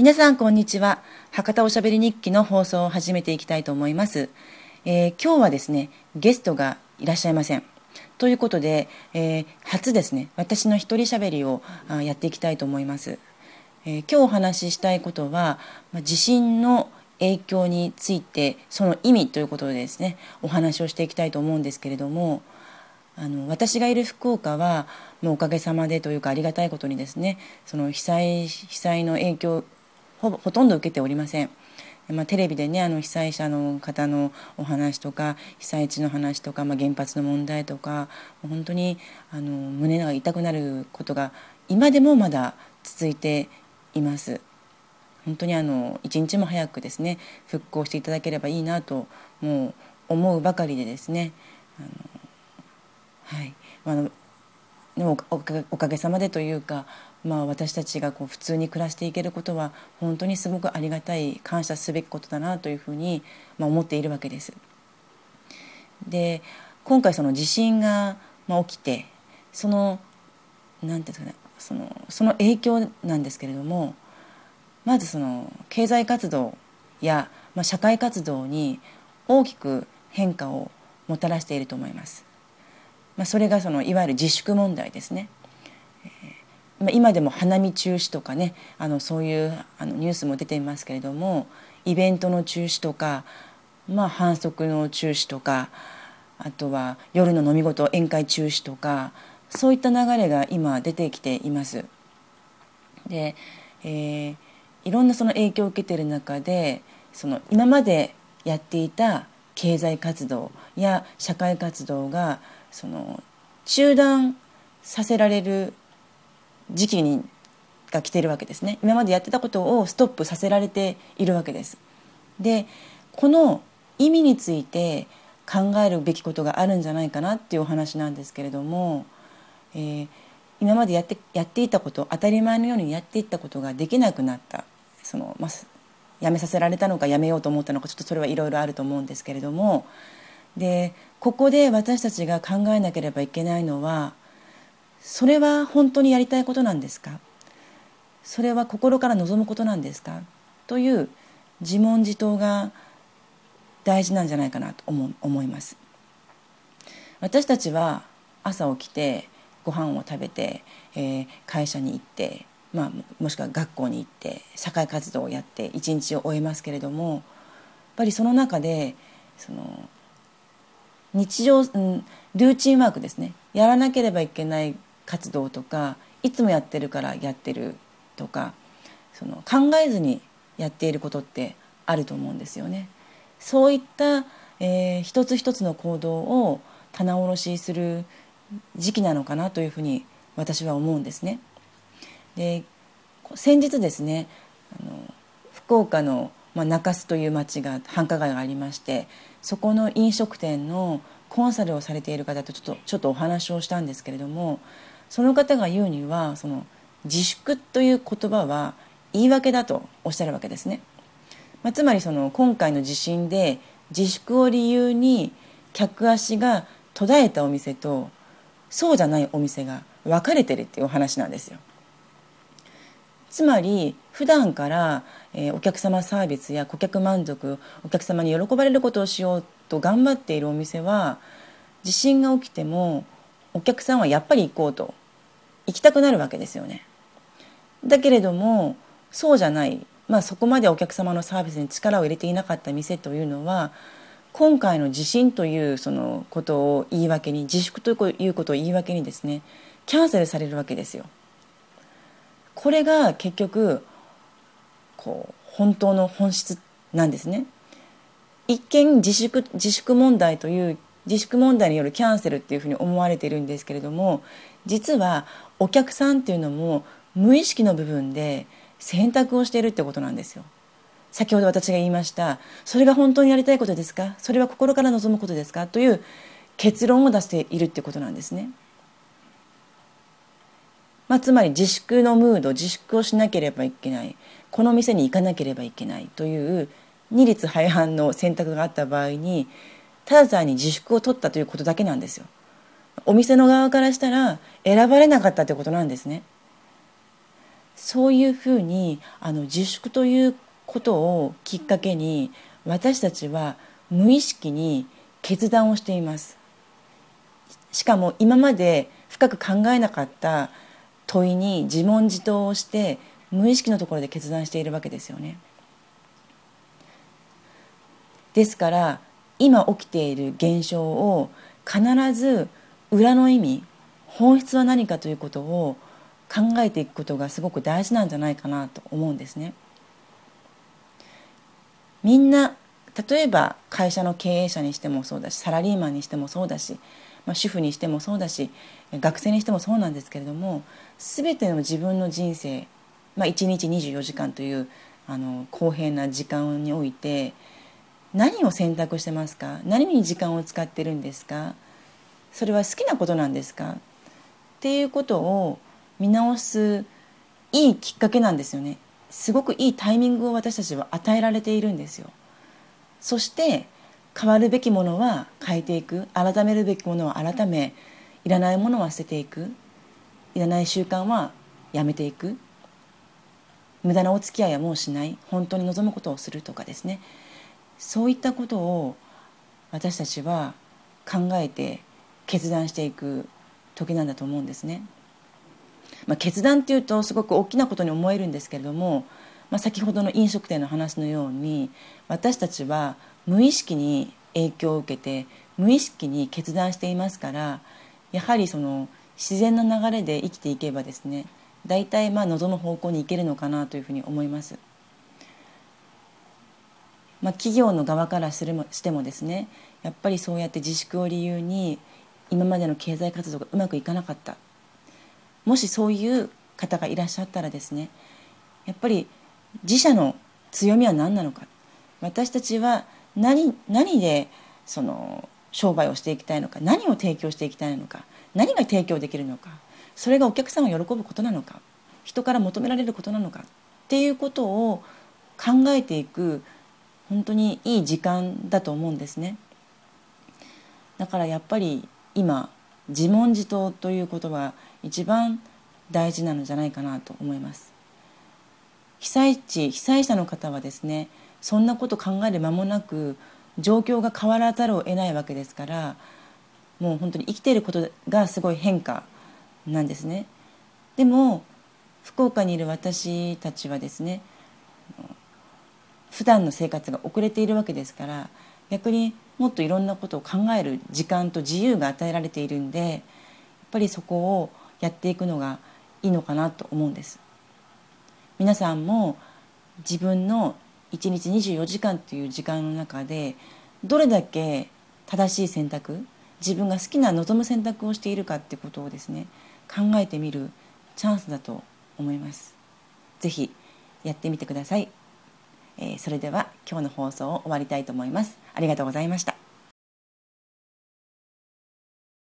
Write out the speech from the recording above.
皆さんこんにちは。博多おしゃべり日記の放送を始めていきたいと思います、えー、今日はですねゲストがいらっしゃいません。ということで、えー、初ですね私の一人しゃべりをやっていきたいと思います、えー、今日お話ししたいことは、ま地震の影響についてその意味ということでですねお話をしていきたいと思うんですけれどもあの私がいる福岡はもうおかげさまでというかありがたいことにですねその被災被災の影響ほほとんど受けておりません。まあ、テレビでねあの被災者の方のお話とか被災地の話とか、まあ、原発の問題とか本当にあの胸が痛くなることが今でもまだ続いています。本当にあの一日も早くですね復興していただければいいなともう思うばかりでですねあのはい、あのでもおかげさまでというか、まあ、私たちがこう普通に暮らしていけることは本当にすごくありがたい感謝すべきことだなというふうに、まあ、思っているわけです。で今回その地震が、まあ、起きてそのなんていうんですかねそのその影響なんですけれどもまずその経済活動や、まあ、社会活動に大きく変化をもたらしていると思います。まあ、それがそのいわゆる自粛問題ですね。今でも花見中止とかねあのそういうあのニュースも出ていますけれどもイベントの中止とか、まあ、反則の中止とかあとは夜の飲み事宴会中止とかそういった流れが今出てきています。で、えー、いろんなその影響を受けている中でその今までやっていた経済活動や社会活動がその中断させられる時期にが来てるわけですね。今までやってたことをストップさせられているわけです。でこの意味について考えるべきことがあるんじゃないかなっていうお話なんですけれども、えー、今までやってやっていたこと当たり前のようにやっていったことができなくなった。その、まあ、やめさせられたのかやめようと思ったのかちょっとそれはいろいろあると思うんですけれども。でここで私たちが考えなければいけないのはそれは本当にやりたいことなんですか？それは心から望むことなんですか？という自問自答が大事なんじゃないかなと思思います。私たちは朝起きてご飯を食べて、えー、会社に行って、まあ、もしくは学校に行って社会活動をやって一日を終えますけれどもやっぱりその中でその日常、うん、ルーチンワークですね。やらなければいけない活動とかいつもやってるからやってるとかその考えずにやっていることってあると思うんですよね。そういった、えー、一つ一つの行動を棚卸しする時期なのかなというふうに私は思うんですね。で先日ですねあの福岡の、まあ、中洲という町が繁華街がありましてそこの飲食店のコンサルをされている方とちょっとちょっとお話をしたんですけれどもその方が言うにはその自粛という言葉は言い訳だとおっしゃるわけですね、まあ、つまりその今回の地震で自粛を理由に客足が途絶えたお店とそうじゃないお店が分かれてるっていうお話なんですよ。つまり普段から、お客様サービスや顧客満足お客様に喜ばれることをしようと頑張っているお店は地震が起きてもお客さんはやっぱり行こうと行きたくなるわけですよね。だけれどもそうじゃない、まあ、そこまでお客様のサービスに力を入れていなかった店というのは今回の地震というそのことを言い訳に自粛ということを言い訳にですねキャンセルされるわけですよ。これが結局こう本当の本質なんですね。一見自粛自粛問題という自粛問題によるキャンセルっていうふうに思われているんですけれども実はお客さんっていうのも無意識の部分で選択をしているってことなんですよ。先ほど私が言いましたそれが本当にやりたいことですか？それは心から望むことですか？という結論を出しているってことなんですね。まあ、つまり自粛のムード自粛をしなければいけないこの店に行かなければいけないという二律背反の選択があった場合にただ単に自粛を取ったということだけなんですよ。お店の側からしたら選ばれなかったということなんですね。そういうふうにあの自粛ということをきっかけに私たちは無意識に決断をしていますしかも今まで深く考えなかった問いに自問自答をして無意識のところで決断しているわけですよねですから今起きている現象を必ず裏の意味本質は何かということを考えていくことがすごく大事なんじゃないかなと思うんですね。みんな例えば会社の経営者にしてもそうだしサラリーマンにしてもそうだし、まあ、主婦にしてもそうだし学生にしてもそうなんですけれども全ての自分の人生、まあ、1日24時間というあの公平な時間において何を選択してますか？何に時間を使ってるんですか？それは好きなことなんですか？っていうことを見直すいいきっかけなんですよね。すごくいいタイミングを私たちは与えられているんですよ。そして変わるべきものは変えていく。改めるべきものは改めいらないものは捨てていく。いらない習慣はやめていく。無駄なお付き合いはもうしない。本当に望むことをするとかですね。そういったことを私たちは考えて決断していく時なんだと思うんですね。まあ、決断っていうとすごく大きなことに思えるんですけれども、まあ、先ほどの飲食店の話のように私たちは無意識に影響を受けて無意識に決断していますからやはりその自然な流れで生きていけばですね大体まあ望む方向に行けるのかなというふうに思います。まあ、企業の側からするしてもですねやっぱりそうやって自粛を理由に今までの経済活動がうまくいかなかった。もしそういう方がいらっしゃったらですねやっぱり自社の強みは何なのか。私たちは何何でその商売をしていきたいのか。何を提供していきたいのか。何が提供できるのか。それがお客さんを喜ぶことなのか。人から求められることなのか。っていうことを考えていく本当にいい時間だと思うんですね。だからやっぱり今自問自答ということは一番大事なのじゃないかなと思います。被災地被災者の方はですねそんなこと考える間もなく状況が変わらざるを得ないわけですからもう本当に生きていることがすごい変化なんですね。でも福岡にいる私たちはですね普段の生活が遅れているわけですから逆にもっといろんなことを考える時間と自由が与えられているんでやっぱりそこをやっていくのがいいのかなと思うんです。皆さんも自分の1日24時間という時間の中でどれだけ正しい選択自分が好きな望む選択をしているかってことをですね考えてみるチャンスだと思います。是非やってみてください、えー、それでは今日の放送を終わりたいと思います。ありがとうございました。